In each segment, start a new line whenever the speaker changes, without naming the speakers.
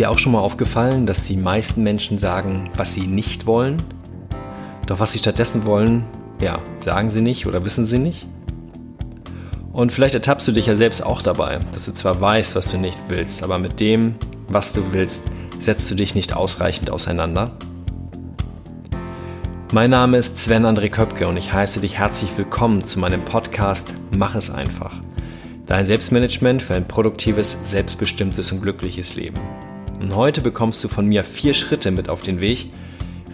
dir auch schon mal aufgefallen, dass die meisten Menschen sagen, was sie nicht wollen? Doch was sie stattdessen wollen, ja, sagen sie nicht oder wissen sie nicht? Und vielleicht ertappst du dich ja selbst auch dabei, dass du zwar weißt, was du nicht willst, aber mit dem, was du willst, setzt du dich nicht ausreichend auseinander? Mein Name ist Sven André Köpke und ich heiße dich herzlich willkommen zu meinem Podcast Mach es einfach. Dein Selbstmanagement für ein produktives, selbstbestimmtes und glückliches Leben. Und heute bekommst du von mir vier Schritte mit auf den Weg,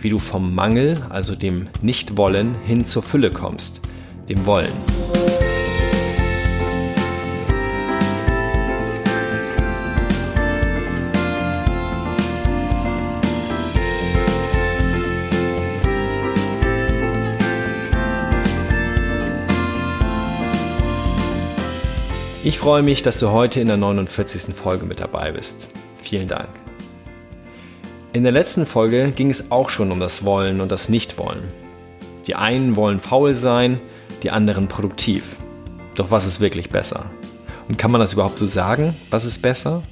wie du vom Mangel, also dem Nichtwollen, hin zur Fülle kommst, dem Wollen. Ich freue mich, dass du heute in der 49. Folge mit dabei bist. Vielen Dank. In der letzten Folge ging es auch schon um das Wollen und das Nichtwollen. Die einen wollen faul sein, die anderen produktiv. Doch was ist wirklich besser? Und kann man das überhaupt so sagen? Was ist besser?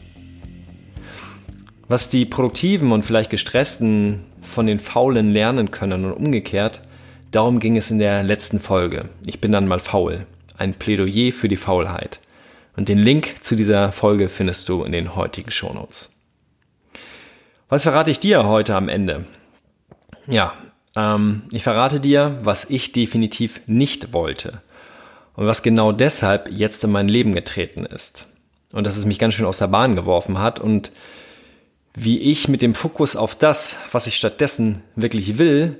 Was die Produktiven und vielleicht Gestressten von den Faulen lernen können und umgekehrt, darum ging es in der letzten Folge. Ich bin dann mal faul. Ein Plädoyer für die Faulheit. Und den Link zu dieser Folge findest du in den heutigen Shownotes. Was verrate ich dir heute am Ende? Ja, ähm, ich verrate dir, was ich definitiv nicht wollte und was genau deshalb jetzt in mein Leben getreten ist. Und dass es mich ganz schön aus der Bahn geworfen hat und wie ich mit dem Fokus auf das, was ich stattdessen wirklich will,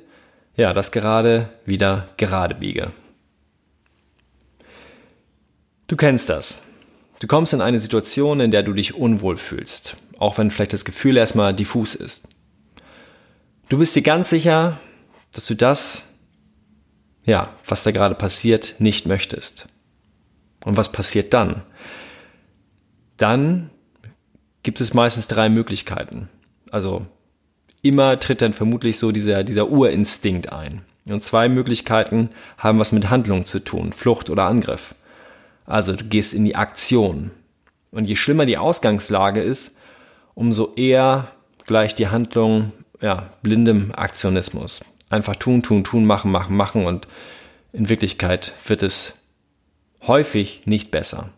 ja, das gerade wieder gerade biege. Du kennst das. Du kommst in eine Situation, in der du dich unwohl fühlst, auch wenn vielleicht das Gefühl erstmal diffus ist. Du bist dir ganz sicher, dass du das, ja, was da gerade passiert, nicht möchtest. Und was passiert dann? Dann gibt es meistens drei Möglichkeiten. Also immer tritt dann vermutlich so dieser, dieser Urinstinkt ein. Und zwei Möglichkeiten haben was mit Handlung zu tun, Flucht oder Angriff. Also du gehst in die Aktion. Und je schlimmer die Ausgangslage ist, umso eher gleicht die Handlung ja, blindem Aktionismus. Einfach tun, tun, tun, machen, machen, machen und in Wirklichkeit wird es häufig nicht besser.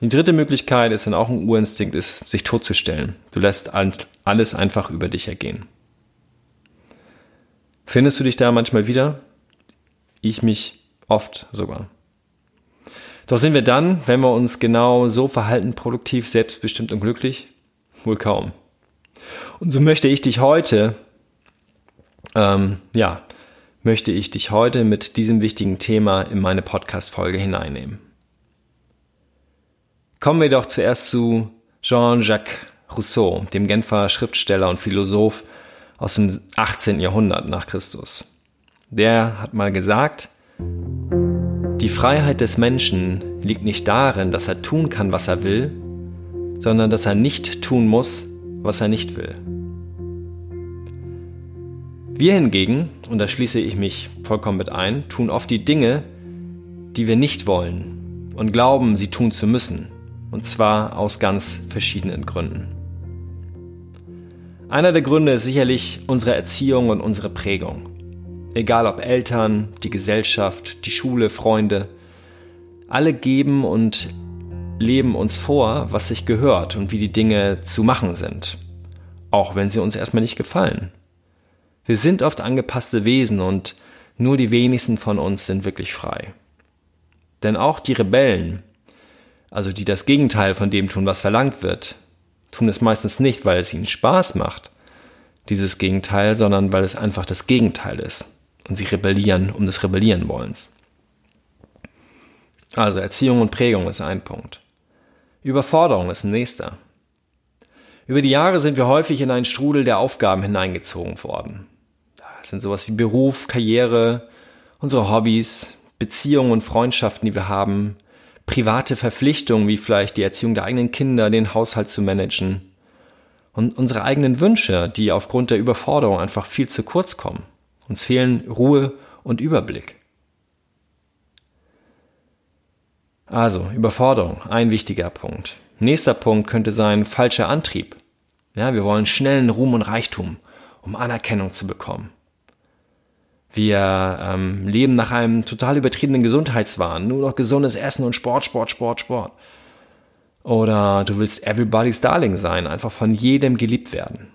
Die dritte Möglichkeit ist dann auch ein Urinstinkt, ist, sich totzustellen. Du lässt alles einfach über dich ergehen. Findest du dich da manchmal wieder? Ich mich oft sogar. Doch sind wir dann, wenn wir uns genau so verhalten, produktiv, selbstbestimmt und glücklich? Wohl kaum. Und so möchte ich dich heute, ähm, ja, möchte ich dich heute mit diesem wichtigen Thema in meine Podcast-Folge hineinnehmen. Kommen wir doch zuerst zu Jean-Jacques Rousseau, dem Genfer Schriftsteller und Philosoph aus dem 18. Jahrhundert nach Christus. Der hat mal gesagt, die Freiheit des Menschen liegt nicht darin, dass er tun kann, was er will, sondern dass er nicht tun muss, was er nicht will. Wir hingegen, und da schließe ich mich vollkommen mit ein, tun oft die Dinge, die wir nicht wollen und glauben, sie tun zu müssen, und zwar aus ganz verschiedenen Gründen. Einer der Gründe ist sicherlich unsere Erziehung und unsere Prägung. Egal ob Eltern, die Gesellschaft, die Schule, Freunde, alle geben und leben uns vor, was sich gehört und wie die Dinge zu machen sind, auch wenn sie uns erstmal nicht gefallen. Wir sind oft angepasste Wesen und nur die wenigsten von uns sind wirklich frei. Denn auch die Rebellen, also die das Gegenteil von dem tun, was verlangt wird, tun es meistens nicht, weil es ihnen Spaß macht, dieses Gegenteil, sondern weil es einfach das Gegenteil ist und sie rebellieren um des Rebellieren wollens. Also Erziehung und Prägung ist ein Punkt. Überforderung ist ein nächster. Über die Jahre sind wir häufig in einen Strudel der Aufgaben hineingezogen worden. Das sind sowas wie Beruf, Karriere, unsere Hobbys, Beziehungen und Freundschaften, die wir haben, private Verpflichtungen wie vielleicht die Erziehung der eigenen Kinder, den Haushalt zu managen und unsere eigenen Wünsche, die aufgrund der Überforderung einfach viel zu kurz kommen. Uns fehlen Ruhe und Überblick. Also, Überforderung, ein wichtiger Punkt. Nächster Punkt könnte sein falscher Antrieb. Ja, wir wollen schnellen Ruhm und Reichtum, um Anerkennung zu bekommen. Wir ähm, leben nach einem total übertriebenen Gesundheitswahn. Nur noch gesundes Essen und Sport, Sport, Sport, Sport. Oder du willst everybody's darling sein, einfach von jedem geliebt werden.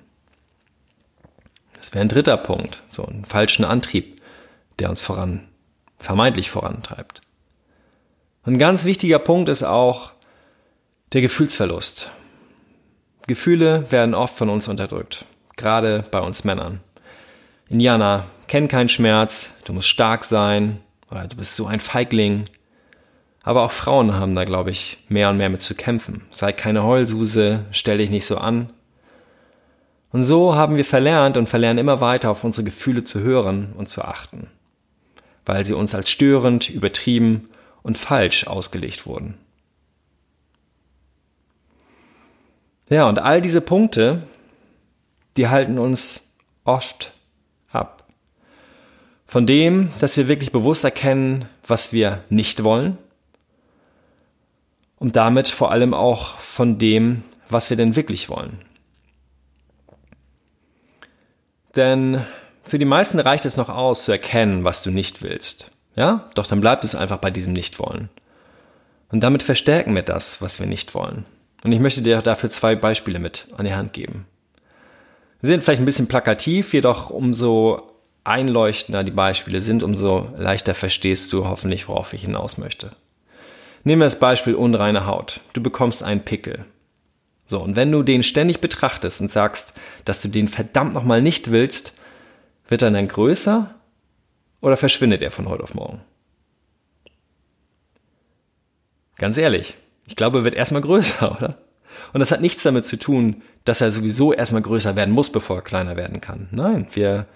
Das wäre ein dritter Punkt, so einen falschen Antrieb, der uns voran, vermeintlich vorantreibt. Ein ganz wichtiger Punkt ist auch der Gefühlsverlust. Gefühle werden oft von uns unterdrückt, gerade bei uns Männern. Indianer, kenn keinen Schmerz, du musst stark sein, oder du bist so ein Feigling. Aber auch Frauen haben da, glaube ich, mehr und mehr mit zu kämpfen. Sei keine Heulsuse, stell dich nicht so an. Und so haben wir verlernt und verlernen immer weiter auf unsere Gefühle zu hören und zu achten, weil sie uns als störend, übertrieben und falsch ausgelegt wurden. Ja, und all diese Punkte, die halten uns oft ab. Von dem, dass wir wirklich bewusst erkennen, was wir nicht wollen und damit vor allem auch von dem, was wir denn wirklich wollen. Denn für die meisten reicht es noch aus, zu erkennen, was du nicht willst. Ja? Doch dann bleibt es einfach bei diesem Nichtwollen. Und damit verstärken wir das, was wir nicht wollen. Und ich möchte dir dafür zwei Beispiele mit an die Hand geben. Sie sind vielleicht ein bisschen plakativ, jedoch umso einleuchtender die Beispiele sind, umso leichter verstehst du hoffentlich, worauf ich hinaus möchte. Nehmen wir das Beispiel unreine Haut. Du bekommst einen Pickel. So, und wenn du den ständig betrachtest und sagst, dass du den verdammt nochmal nicht willst, wird er dann größer oder verschwindet er von heute auf morgen? Ganz ehrlich, ich glaube, er wird erstmal größer, oder? Und das hat nichts damit zu tun, dass er sowieso erstmal größer werden muss, bevor er kleiner werden kann. Nein, wir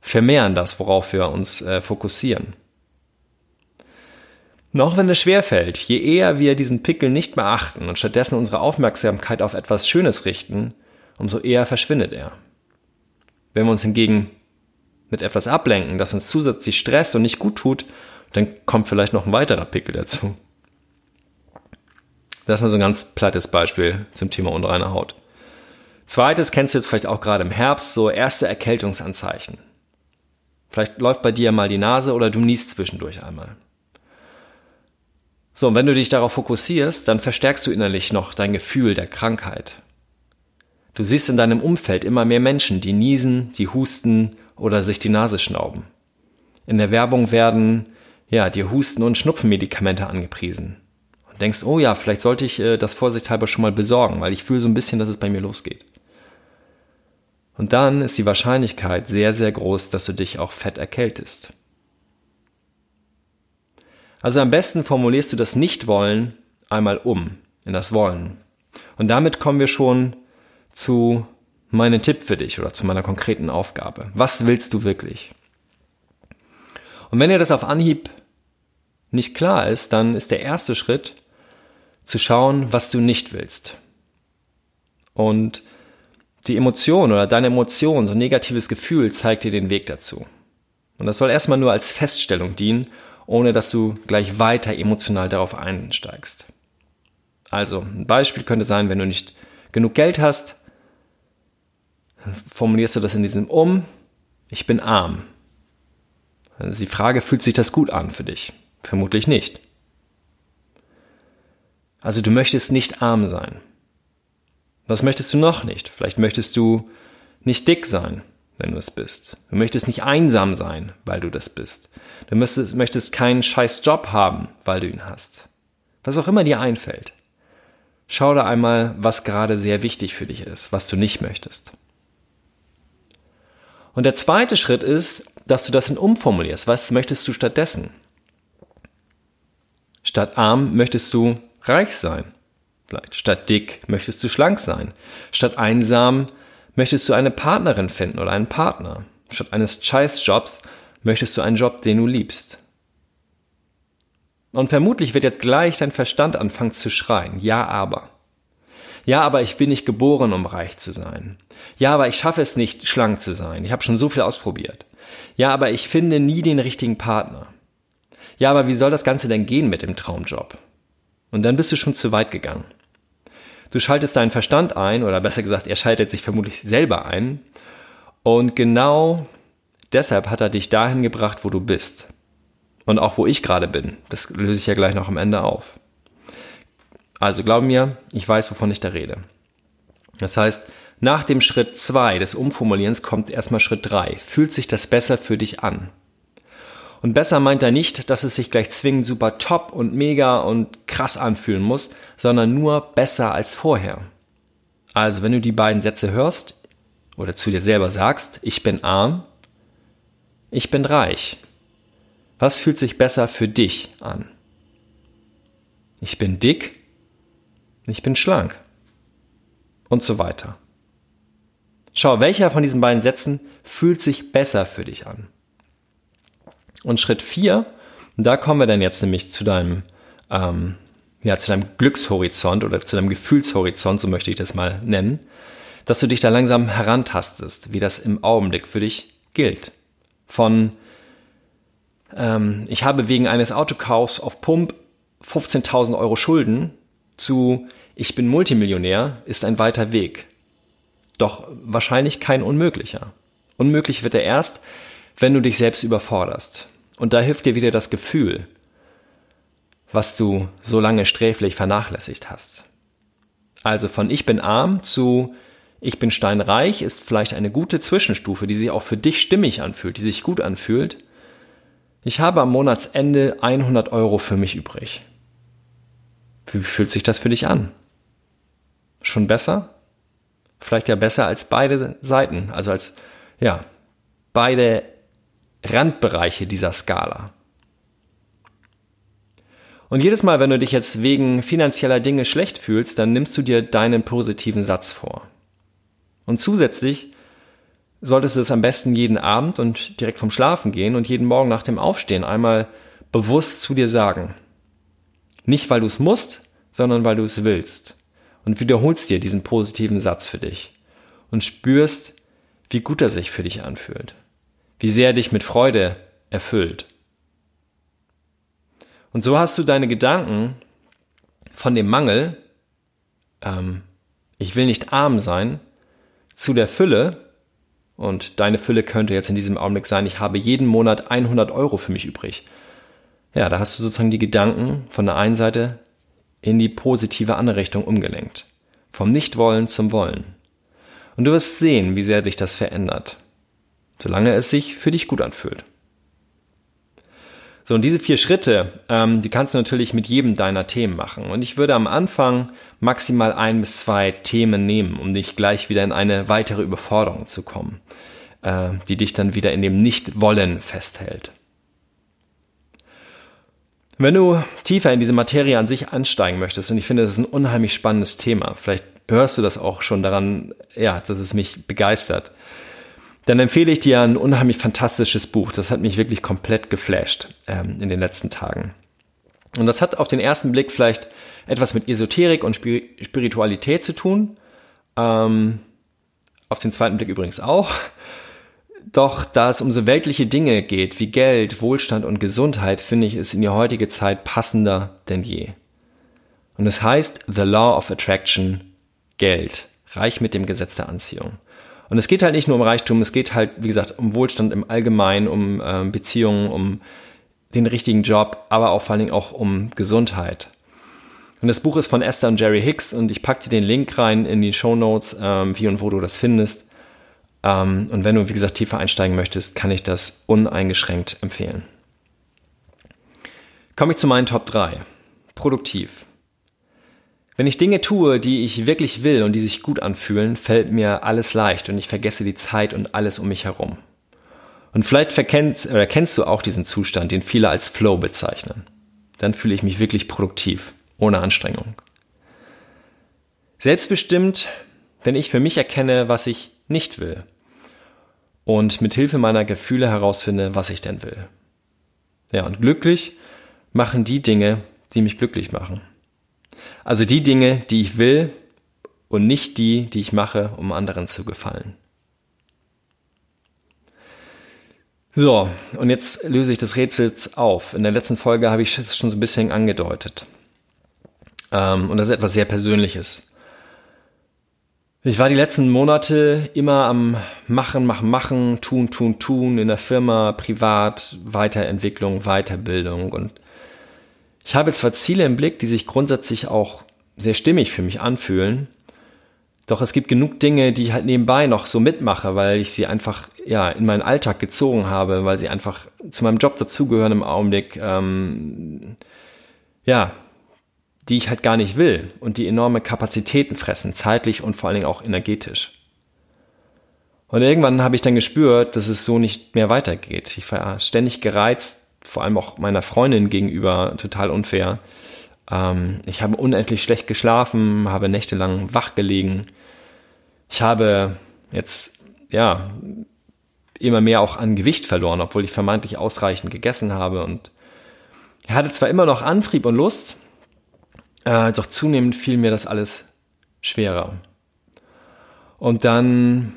vermehren das, worauf wir uns äh, fokussieren. Noch wenn es schwer fällt, je eher wir diesen Pickel nicht beachten und stattdessen unsere Aufmerksamkeit auf etwas Schönes richten, umso eher verschwindet er. Wenn wir uns hingegen mit etwas ablenken, das uns zusätzlich stresst und nicht gut tut, dann kommt vielleicht noch ein weiterer Pickel dazu. Das ist mal so ein ganz plattes Beispiel zum Thema unreine Haut. Zweites kennst du jetzt vielleicht auch gerade im Herbst, so erste Erkältungsanzeichen. Vielleicht läuft bei dir mal die Nase oder du niest zwischendurch einmal. So, und wenn du dich darauf fokussierst, dann verstärkst du innerlich noch dein Gefühl der Krankheit. Du siehst in deinem Umfeld immer mehr Menschen, die niesen, die husten oder sich die Nase schnauben. In der Werbung werden, ja, dir Husten- und Schnupfenmedikamente angepriesen. Und denkst, oh ja, vielleicht sollte ich äh, das vorsichtshalber schon mal besorgen, weil ich fühle so ein bisschen, dass es bei mir losgeht. Und dann ist die Wahrscheinlichkeit sehr, sehr groß, dass du dich auch fett erkältest. Also am besten formulierst du das Nicht-Wollen einmal um in das Wollen. Und damit kommen wir schon zu meinem Tipp für dich oder zu meiner konkreten Aufgabe. Was willst du wirklich? Und wenn dir das auf Anhieb nicht klar ist, dann ist der erste Schritt zu schauen, was du nicht willst. Und die Emotion oder deine Emotion, so ein negatives Gefühl zeigt dir den Weg dazu. Und das soll erstmal nur als Feststellung dienen ohne dass du gleich weiter emotional darauf einsteigst. Also, ein Beispiel könnte sein, wenn du nicht genug Geld hast, formulierst du das in diesem Um, ich bin arm. Also die Frage, fühlt sich das gut an für dich? Vermutlich nicht. Also du möchtest nicht arm sein. Was möchtest du noch nicht? Vielleicht möchtest du nicht dick sein wenn du es bist. Du möchtest nicht einsam sein, weil du das bist. Du möchtest, möchtest keinen scheiß Job haben, weil du ihn hast. Was auch immer dir einfällt. Schau da einmal, was gerade sehr wichtig für dich ist, was du nicht möchtest. Und der zweite Schritt ist, dass du das in umformulierst. Was möchtest du stattdessen? Statt arm möchtest du reich sein. Vielleicht. Statt dick möchtest du schlank sein. Statt einsam Möchtest du eine Partnerin finden oder einen Partner? Statt eines Scheißjobs möchtest du einen Job, den du liebst. Und vermutlich wird jetzt gleich dein Verstand anfangen zu schreien. Ja, aber. Ja, aber ich bin nicht geboren, um reich zu sein. Ja, aber ich schaffe es nicht, schlank zu sein. Ich habe schon so viel ausprobiert. Ja, aber ich finde nie den richtigen Partner. Ja, aber wie soll das Ganze denn gehen mit dem Traumjob? Und dann bist du schon zu weit gegangen. Du schaltest deinen Verstand ein, oder besser gesagt, er schaltet sich vermutlich selber ein. Und genau deshalb hat er dich dahin gebracht, wo du bist. Und auch wo ich gerade bin. Das löse ich ja gleich noch am Ende auf. Also glaub mir, ich weiß, wovon ich da rede. Das heißt, nach dem Schritt 2 des Umformulierens kommt erstmal Schritt 3. Fühlt sich das besser für dich an? Und besser meint er nicht, dass es sich gleich zwingend super top und mega und krass anfühlen muss, sondern nur besser als vorher. Also wenn du die beiden Sätze hörst oder zu dir selber sagst, ich bin arm, ich bin reich. Was fühlt sich besser für dich an? Ich bin dick, ich bin schlank und so weiter. Schau, welcher von diesen beiden Sätzen fühlt sich besser für dich an? Und Schritt 4, da kommen wir dann jetzt nämlich zu deinem, ähm, ja, zu deinem Glückshorizont oder zu deinem Gefühlshorizont, so möchte ich das mal nennen, dass du dich da langsam herantastest, wie das im Augenblick für dich gilt. Von ähm, ich habe wegen eines Autokaufs auf Pump 15.000 Euro Schulden zu ich bin Multimillionär ist ein weiter Weg. Doch wahrscheinlich kein unmöglicher. Unmöglich wird er erst, wenn du dich selbst überforderst. Und da hilft dir wieder das Gefühl, was du so lange sträflich vernachlässigt hast. Also von ich bin arm zu ich bin steinreich ist vielleicht eine gute Zwischenstufe, die sich auch für dich stimmig anfühlt, die sich gut anfühlt. Ich habe am Monatsende 100 Euro für mich übrig. Wie fühlt sich das für dich an? Schon besser? Vielleicht ja besser als beide Seiten, also als, ja, beide Randbereiche dieser Skala. Und jedes Mal, wenn du dich jetzt wegen finanzieller Dinge schlecht fühlst, dann nimmst du dir deinen positiven Satz vor. Und zusätzlich solltest du es am besten jeden Abend und direkt vom Schlafen gehen und jeden Morgen nach dem Aufstehen einmal bewusst zu dir sagen. Nicht, weil du es musst, sondern weil du es willst. Und wiederholst dir diesen positiven Satz für dich und spürst, wie gut er sich für dich anfühlt wie sehr er dich mit Freude erfüllt. Und so hast du deine Gedanken von dem Mangel, ähm, ich will nicht arm sein, zu der Fülle, und deine Fülle könnte jetzt in diesem Augenblick sein, ich habe jeden Monat 100 Euro für mich übrig. Ja, da hast du sozusagen die Gedanken von der einen Seite in die positive andere Richtung umgelenkt. Vom Nichtwollen zum Wollen. Und du wirst sehen, wie sehr dich das verändert solange es sich für dich gut anfühlt. So, und diese vier Schritte, ähm, die kannst du natürlich mit jedem deiner Themen machen. Und ich würde am Anfang maximal ein bis zwei Themen nehmen, um dich gleich wieder in eine weitere Überforderung zu kommen, äh, die dich dann wieder in dem Nicht-Wollen festhält. Wenn du tiefer in diese Materie an sich ansteigen möchtest, und ich finde, das ist ein unheimlich spannendes Thema, vielleicht hörst du das auch schon daran, ja, dass es mich begeistert, dann empfehle ich dir ein unheimlich fantastisches Buch. Das hat mich wirklich komplett geflasht ähm, in den letzten Tagen. Und das hat auf den ersten Blick vielleicht etwas mit Esoterik und Spiritualität zu tun. Ähm, auf den zweiten Blick übrigens auch. Doch da es um so weltliche Dinge geht wie Geld, Wohlstand und Gesundheit, finde ich es in die heutige Zeit passender denn je. Und es heißt The Law of Attraction Geld, reich mit dem Gesetz der Anziehung. Und es geht halt nicht nur um Reichtum, es geht halt, wie gesagt, um Wohlstand im Allgemeinen, um äh, Beziehungen, um den richtigen Job, aber auch vor allen Dingen auch um Gesundheit. Und das Buch ist von Esther und Jerry Hicks und ich packe dir den Link rein in die Show Notes, ähm, wie und wo du das findest. Ähm, und wenn du, wie gesagt, tiefer einsteigen möchtest, kann ich das uneingeschränkt empfehlen. Komme ich zu meinen Top 3. Produktiv. Wenn ich Dinge tue, die ich wirklich will und die sich gut anfühlen, fällt mir alles leicht und ich vergesse die Zeit und alles um mich herum. Und vielleicht verkennst, oder kennst du auch diesen Zustand, den viele als Flow bezeichnen. Dann fühle ich mich wirklich produktiv, ohne Anstrengung. Selbstbestimmt, wenn ich für mich erkenne, was ich nicht will. Und mit Hilfe meiner Gefühle herausfinde, was ich denn will. Ja, und glücklich machen die Dinge, die mich glücklich machen. Also die Dinge, die ich will und nicht die, die ich mache, um anderen zu gefallen. So, und jetzt löse ich das Rätsel auf. In der letzten Folge habe ich es schon so ein bisschen angedeutet. Ähm, und das ist etwas sehr Persönliches. Ich war die letzten Monate immer am Machen, Machen, Machen, Tun, Tun, Tun in der Firma, privat, Weiterentwicklung, Weiterbildung. Und ich habe zwar Ziele im Blick, die sich grundsätzlich auch sehr stimmig für mich anfühlen, doch es gibt genug Dinge, die ich halt nebenbei noch so mitmache, weil ich sie einfach ja in meinen Alltag gezogen habe, weil sie einfach zu meinem Job dazugehören im Augenblick. Ähm, ja, die ich halt gar nicht will und die enorme Kapazitäten fressen, zeitlich und vor allen Dingen auch energetisch. Und irgendwann habe ich dann gespürt, dass es so nicht mehr weitergeht. Ich war ständig gereizt, vor allem auch meiner Freundin gegenüber, total unfair. Ähm, ich habe unendlich schlecht geschlafen, habe nächtelang wach gelegen. Ich habe jetzt, ja, immer mehr auch an Gewicht verloren, obwohl ich vermeintlich ausreichend gegessen habe und ich hatte zwar immer noch Antrieb und Lust, äh, doch zunehmend fiel mir das alles schwerer. Und dann,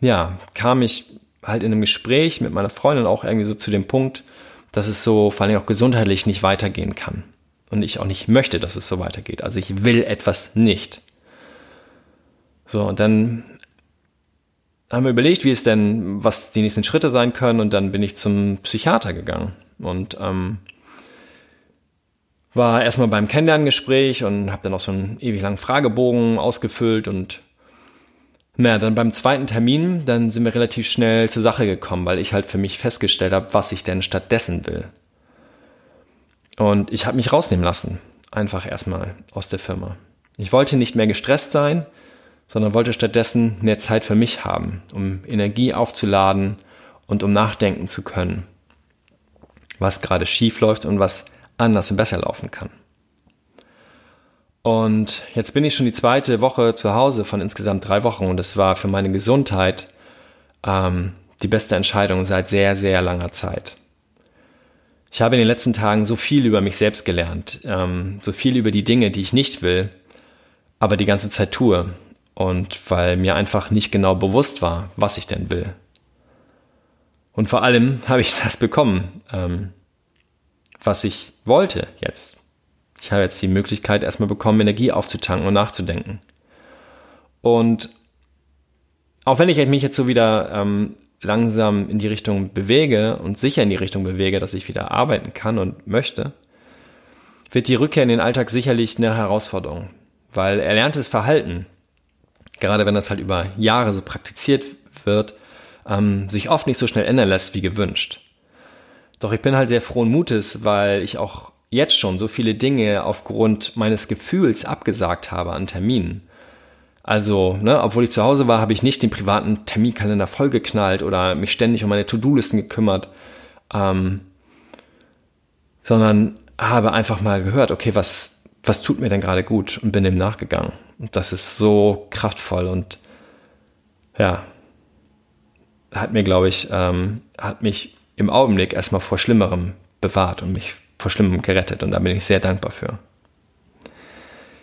ja, kam ich halt in einem Gespräch mit meiner Freundin auch irgendwie so zu dem Punkt, dass es so vor allem auch gesundheitlich nicht weitergehen kann. Und ich auch nicht möchte, dass es so weitergeht. Also ich will etwas nicht. So, und dann haben wir überlegt, wie es denn, was die nächsten Schritte sein können. Und dann bin ich zum Psychiater gegangen. Und ähm, war erstmal beim Kennenlerngespräch und habe dann auch so einen ewig langen Fragebogen ausgefüllt und naja, dann beim zweiten Termin, dann sind wir relativ schnell zur Sache gekommen, weil ich halt für mich festgestellt habe, was ich denn stattdessen will. Und ich habe mich rausnehmen lassen, einfach erstmal aus der Firma. Ich wollte nicht mehr gestresst sein, sondern wollte stattdessen mehr Zeit für mich haben, um Energie aufzuladen und um nachdenken zu können, was gerade schief läuft und was anders und besser laufen kann. Und jetzt bin ich schon die zweite Woche zu Hause von insgesamt drei Wochen und es war für meine Gesundheit ähm, die beste Entscheidung seit sehr, sehr langer Zeit. Ich habe in den letzten Tagen so viel über mich selbst gelernt, ähm, so viel über die Dinge, die ich nicht will, aber die ganze Zeit tue. Und weil mir einfach nicht genau bewusst war, was ich denn will. Und vor allem habe ich das bekommen. Ähm, was ich wollte jetzt. Ich habe jetzt die Möglichkeit erstmal bekommen, Energie aufzutanken und nachzudenken. Und auch wenn ich mich jetzt so wieder ähm, langsam in die Richtung bewege und sicher in die Richtung bewege, dass ich wieder arbeiten kann und möchte, wird die Rückkehr in den Alltag sicherlich eine Herausforderung, weil erlerntes Verhalten, gerade wenn das halt über Jahre so praktiziert wird, ähm, sich oft nicht so schnell ändern lässt wie gewünscht. Doch ich bin halt sehr frohen Mutes, weil ich auch jetzt schon so viele Dinge aufgrund meines Gefühls abgesagt habe an Terminen. Also, ne, obwohl ich zu Hause war, habe ich nicht den privaten Terminkalender vollgeknallt oder mich ständig um meine To-Do-Listen gekümmert, ähm, sondern habe einfach mal gehört, okay, was, was tut mir denn gerade gut und bin dem nachgegangen. Und das ist so kraftvoll und ja, hat mir, glaube ich, ähm, hat mich im Augenblick erstmal vor Schlimmerem bewahrt und mich vor Schlimmem gerettet. Und da bin ich sehr dankbar für.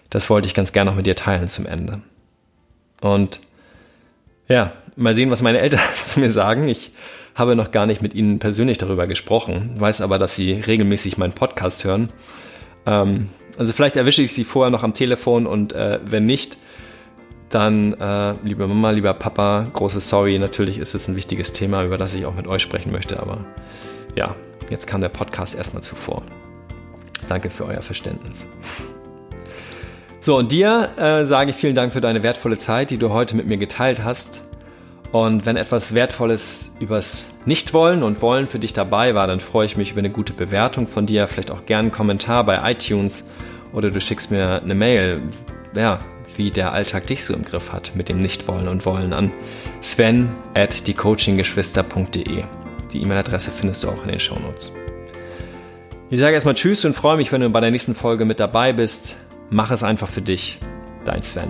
Das wollte ich ganz gerne noch mit dir teilen zum Ende. Und ja, mal sehen, was meine Eltern zu mir sagen. Ich habe noch gar nicht mit ihnen persönlich darüber gesprochen, weiß aber, dass sie regelmäßig meinen Podcast hören. Ähm, also vielleicht erwische ich sie vorher noch am Telefon und äh, wenn nicht, dann, äh, liebe Mama, lieber Papa, große Sorry. Natürlich ist es ein wichtiges Thema, über das ich auch mit euch sprechen möchte, aber ja, jetzt kam der Podcast erstmal zuvor. Danke für euer Verständnis. So, und dir äh, sage ich vielen Dank für deine wertvolle Zeit, die du heute mit mir geteilt hast. Und wenn etwas Wertvolles übers Nichtwollen und Wollen für dich dabei war, dann freue ich mich über eine gute Bewertung von dir, vielleicht auch gerne einen Kommentar bei iTunes oder du schickst mir eine Mail. Ja, wie der Alltag dich so im Griff hat mit dem Nichtwollen und Wollen an sven at diecoachinggeschwister.de. Die E-Mail-Adresse findest du auch in den Shownotes. Ich sage erstmal Tschüss und freue mich, wenn du bei der nächsten Folge mit dabei bist. Mach es einfach für dich. Dein Sven.